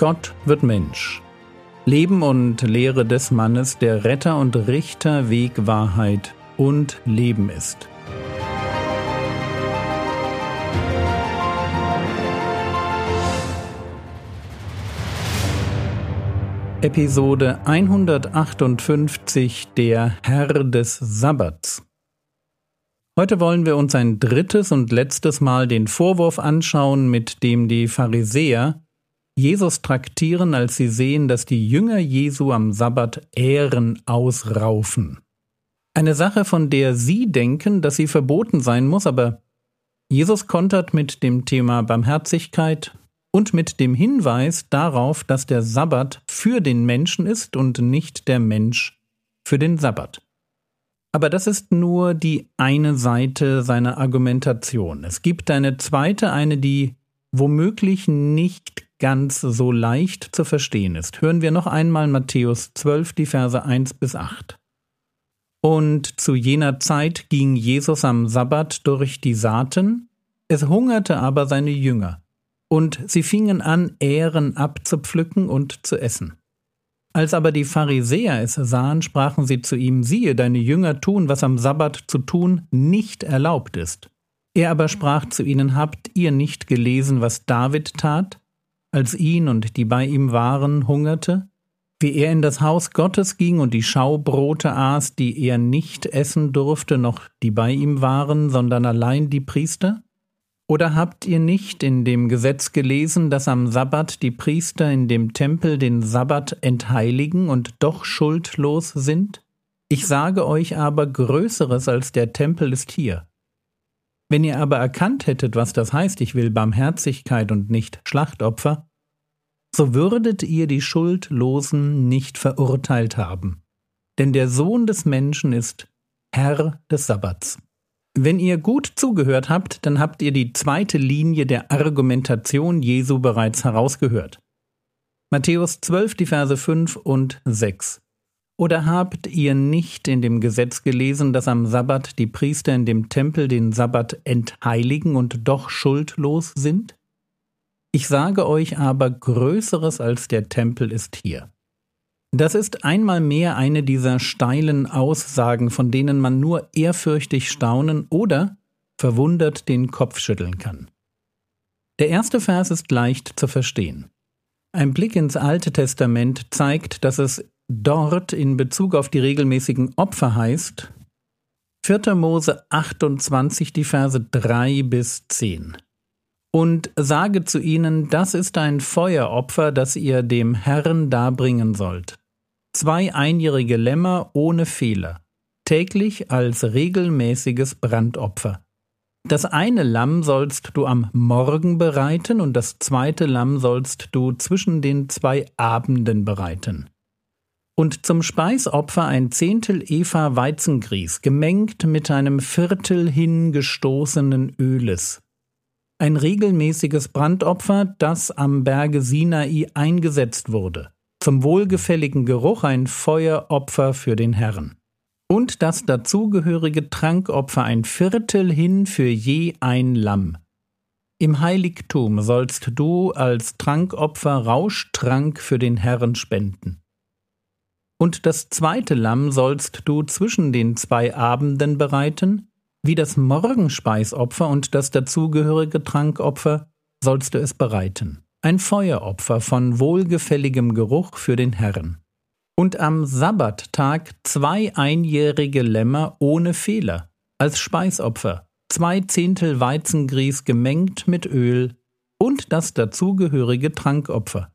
Gott wird Mensch. Leben und Lehre des Mannes, der Retter und Richter, Weg, Wahrheit und Leben ist. Episode 158 Der Herr des Sabbats Heute wollen wir uns ein drittes und letztes Mal den Vorwurf anschauen, mit dem die Pharisäer Jesus traktieren, als sie sehen, dass die Jünger Jesu am Sabbat Ehren ausraufen. Eine Sache, von der sie denken, dass sie verboten sein muss, aber Jesus kontert mit dem Thema Barmherzigkeit und mit dem Hinweis darauf, dass der Sabbat für den Menschen ist und nicht der Mensch für den Sabbat. Aber das ist nur die eine Seite seiner Argumentation. Es gibt eine zweite, eine, die womöglich nicht ganz so leicht zu verstehen ist. Hören wir noch einmal Matthäus 12, die Verse 1 bis 8. Und zu jener Zeit ging Jesus am Sabbat durch die Saaten, es hungerte aber seine Jünger, und sie fingen an, Ähren abzupflücken und zu essen. Als aber die Pharisäer es sahen, sprachen sie zu ihm, siehe, deine Jünger tun, was am Sabbat zu tun nicht erlaubt ist. Er aber sprach zu ihnen, habt ihr nicht gelesen, was David tat, als ihn und die bei ihm waren hungerte? Wie er in das Haus Gottes ging und die Schaubrote aß, die er nicht essen durfte, noch die bei ihm waren, sondern allein die Priester? Oder habt ihr nicht in dem Gesetz gelesen, dass am Sabbat die Priester in dem Tempel den Sabbat entheiligen und doch schuldlos sind? Ich sage euch aber, Größeres als der Tempel ist hier. Wenn ihr aber erkannt hättet, was das heißt, ich will Barmherzigkeit und nicht Schlachtopfer, so würdet ihr die Schuldlosen nicht verurteilt haben. Denn der Sohn des Menschen ist Herr des Sabbats. Wenn ihr gut zugehört habt, dann habt ihr die zweite Linie der Argumentation Jesu bereits herausgehört. Matthäus 12, die Verse 5 und 6. Oder habt ihr nicht in dem Gesetz gelesen, dass am Sabbat die Priester in dem Tempel den Sabbat entheiligen und doch schuldlos sind? Ich sage euch aber, Größeres als der Tempel ist hier. Das ist einmal mehr eine dieser steilen Aussagen, von denen man nur ehrfürchtig staunen oder verwundert den Kopf schütteln kann. Der erste Vers ist leicht zu verstehen. Ein Blick ins Alte Testament zeigt, dass es dort in Bezug auf die regelmäßigen Opfer heißt, 4. Mose 28, die Verse 3 bis 10. Und sage zu ihnen, das ist ein Feueropfer, das ihr dem Herrn darbringen sollt zwei einjährige Lämmer ohne Fehler, täglich als regelmäßiges Brandopfer. Das eine Lamm sollst du am Morgen bereiten und das zweite Lamm sollst du zwischen den zwei Abenden bereiten. Und zum Speisopfer ein Zehntel Eva Weizengrieß, gemengt mit einem Viertel hingestoßenen Öles. Ein regelmäßiges Brandopfer, das am Berge Sinai eingesetzt wurde zum wohlgefälligen Geruch ein Feueropfer für den Herrn. Und das dazugehörige Trankopfer ein Viertel hin für je ein Lamm. Im Heiligtum sollst du als Trankopfer Rauschtrank für den Herrn spenden. Und das zweite Lamm sollst du zwischen den zwei Abenden bereiten, wie das Morgenspeißopfer und das dazugehörige Trankopfer sollst du es bereiten ein Feueropfer von wohlgefälligem Geruch für den Herrn. Und am Sabbattag zwei einjährige Lämmer ohne Fehler, als Speisopfer, zwei Zehntel Weizengrieß gemengt mit Öl und das dazugehörige Trankopfer.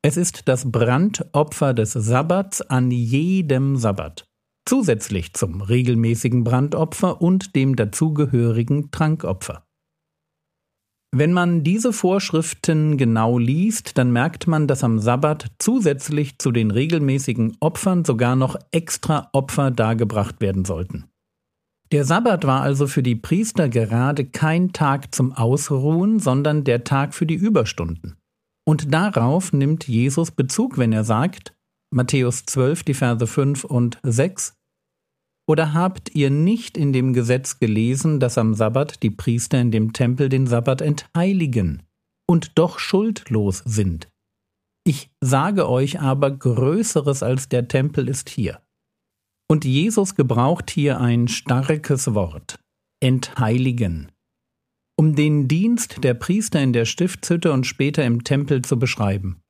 Es ist das Brandopfer des Sabbats an jedem Sabbat, zusätzlich zum regelmäßigen Brandopfer und dem dazugehörigen Trankopfer. Wenn man diese Vorschriften genau liest, dann merkt man, dass am Sabbat zusätzlich zu den regelmäßigen Opfern sogar noch extra Opfer dargebracht werden sollten. Der Sabbat war also für die Priester gerade kein Tag zum Ausruhen, sondern der Tag für die Überstunden. Und darauf nimmt Jesus Bezug, wenn er sagt, Matthäus 12, die Verse 5 und 6, oder habt ihr nicht in dem Gesetz gelesen, dass am Sabbat die Priester in dem Tempel den Sabbat entheiligen und doch schuldlos sind? Ich sage euch aber, Größeres als der Tempel ist hier. Und Jesus gebraucht hier ein starkes Wort, entheiligen, um den Dienst der Priester in der Stiftshütte und später im Tempel zu beschreiben.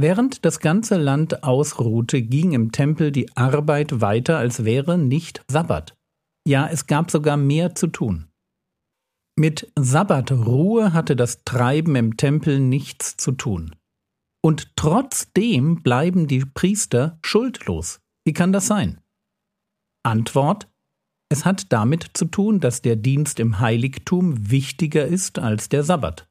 Während das ganze Land ausruhte, ging im Tempel die Arbeit weiter, als wäre nicht Sabbat. Ja, es gab sogar mehr zu tun. Mit Sabbatruhe hatte das Treiben im Tempel nichts zu tun. Und trotzdem bleiben die Priester schuldlos. Wie kann das sein? Antwort Es hat damit zu tun, dass der Dienst im Heiligtum wichtiger ist als der Sabbat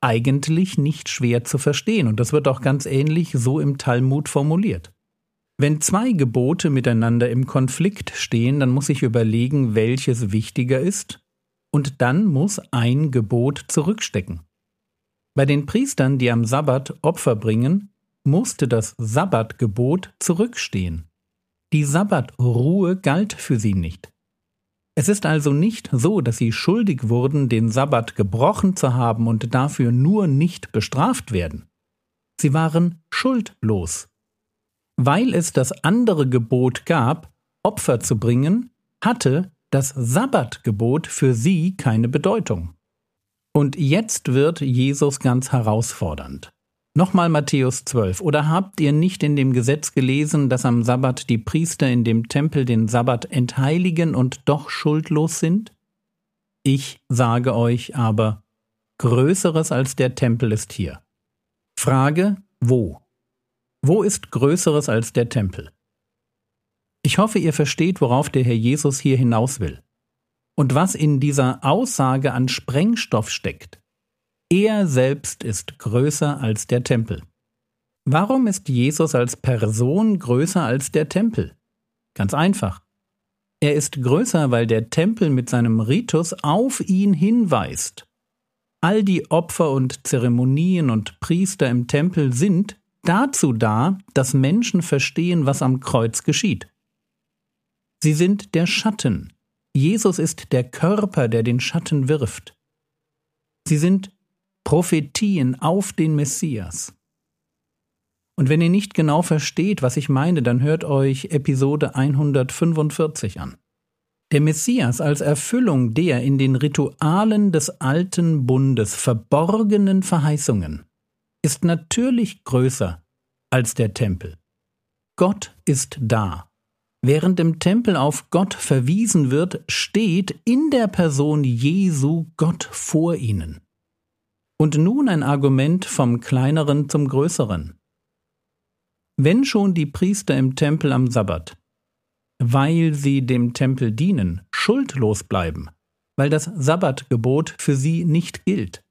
eigentlich nicht schwer zu verstehen und das wird auch ganz ähnlich so im Talmud formuliert. Wenn zwei Gebote miteinander im Konflikt stehen, dann muss ich überlegen, welches wichtiger ist, und dann muss ein Gebot zurückstecken. Bei den Priestern, die am Sabbat Opfer bringen, musste das Sabbatgebot zurückstehen. Die Sabbatruhe galt für sie nicht. Es ist also nicht so, dass sie schuldig wurden, den Sabbat gebrochen zu haben und dafür nur nicht bestraft werden. Sie waren schuldlos. Weil es das andere Gebot gab, Opfer zu bringen, hatte das Sabbatgebot für sie keine Bedeutung. Und jetzt wird Jesus ganz herausfordernd. Nochmal Matthäus 12. Oder habt ihr nicht in dem Gesetz gelesen, dass am Sabbat die Priester in dem Tempel den Sabbat entheiligen und doch schuldlos sind? Ich sage euch aber, Größeres als der Tempel ist hier. Frage, wo? Wo ist Größeres als der Tempel? Ich hoffe, ihr versteht, worauf der Herr Jesus hier hinaus will. Und was in dieser Aussage an Sprengstoff steckt. Er selbst ist größer als der Tempel. Warum ist Jesus als Person größer als der Tempel? Ganz einfach. Er ist größer, weil der Tempel mit seinem Ritus auf ihn hinweist. All die Opfer und Zeremonien und Priester im Tempel sind dazu da, dass Menschen verstehen, was am Kreuz geschieht. Sie sind der Schatten. Jesus ist der Körper, der den Schatten wirft. Sie sind Prophetien auf den Messias. Und wenn ihr nicht genau versteht, was ich meine, dann hört euch Episode 145 an. Der Messias als Erfüllung der in den Ritualen des alten Bundes verborgenen Verheißungen ist natürlich größer als der Tempel. Gott ist da. Während im Tempel auf Gott verwiesen wird, steht in der Person Jesu Gott vor ihnen. Und nun ein Argument vom kleineren zum größeren. Wenn schon die Priester im Tempel am Sabbat, weil sie dem Tempel dienen, schuldlos bleiben, weil das Sabbatgebot für sie nicht gilt,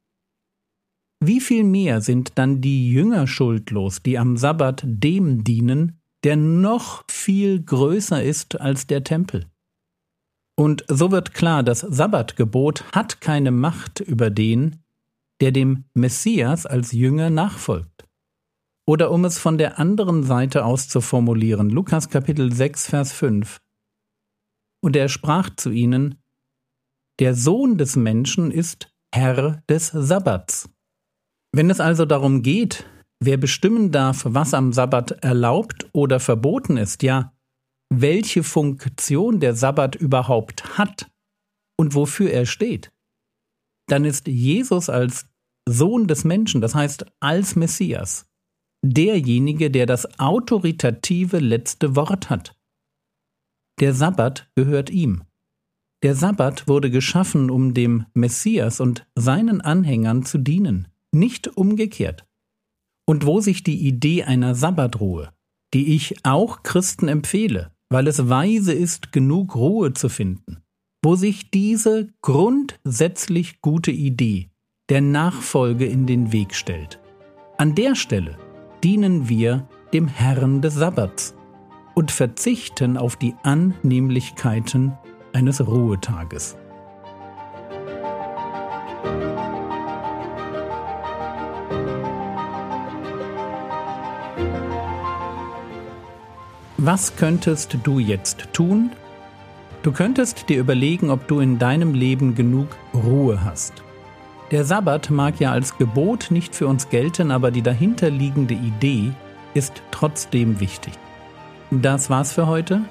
wie viel mehr sind dann die Jünger schuldlos, die am Sabbat dem dienen, der noch viel größer ist als der Tempel? Und so wird klar, das Sabbatgebot hat keine Macht über den, der dem Messias als Jünger nachfolgt. Oder um es von der anderen Seite aus zu formulieren, Lukas Kapitel 6, Vers 5. Und er sprach zu ihnen, Der Sohn des Menschen ist Herr des Sabbats. Wenn es also darum geht, wer bestimmen darf, was am Sabbat erlaubt oder verboten ist, ja, welche Funktion der Sabbat überhaupt hat und wofür er steht, dann ist Jesus als Sohn des Menschen, das heißt als Messias, derjenige, der das autoritative letzte Wort hat. Der Sabbat gehört ihm. Der Sabbat wurde geschaffen, um dem Messias und seinen Anhängern zu dienen, nicht umgekehrt. Und wo sich die Idee einer Sabbatruhe, die ich auch Christen empfehle, weil es weise ist, genug Ruhe zu finden, wo sich diese grundsätzlich gute Idee der Nachfolge in den Weg stellt. An der Stelle dienen wir dem Herrn des Sabbats und verzichten auf die Annehmlichkeiten eines Ruhetages. Was könntest du jetzt tun, Du könntest dir überlegen, ob du in deinem Leben genug Ruhe hast. Der Sabbat mag ja als Gebot nicht für uns gelten, aber die dahinterliegende Idee ist trotzdem wichtig. Das war's für heute.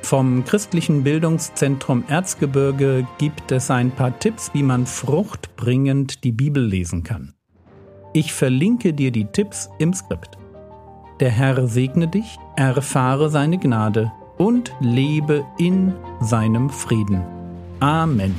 Vom christlichen Bildungszentrum Erzgebirge gibt es ein paar Tipps, wie man fruchtbringend die Bibel lesen kann. Ich verlinke dir die Tipps im Skript. Der Herr segne dich, erfahre seine Gnade und lebe in seinem Frieden. Amen.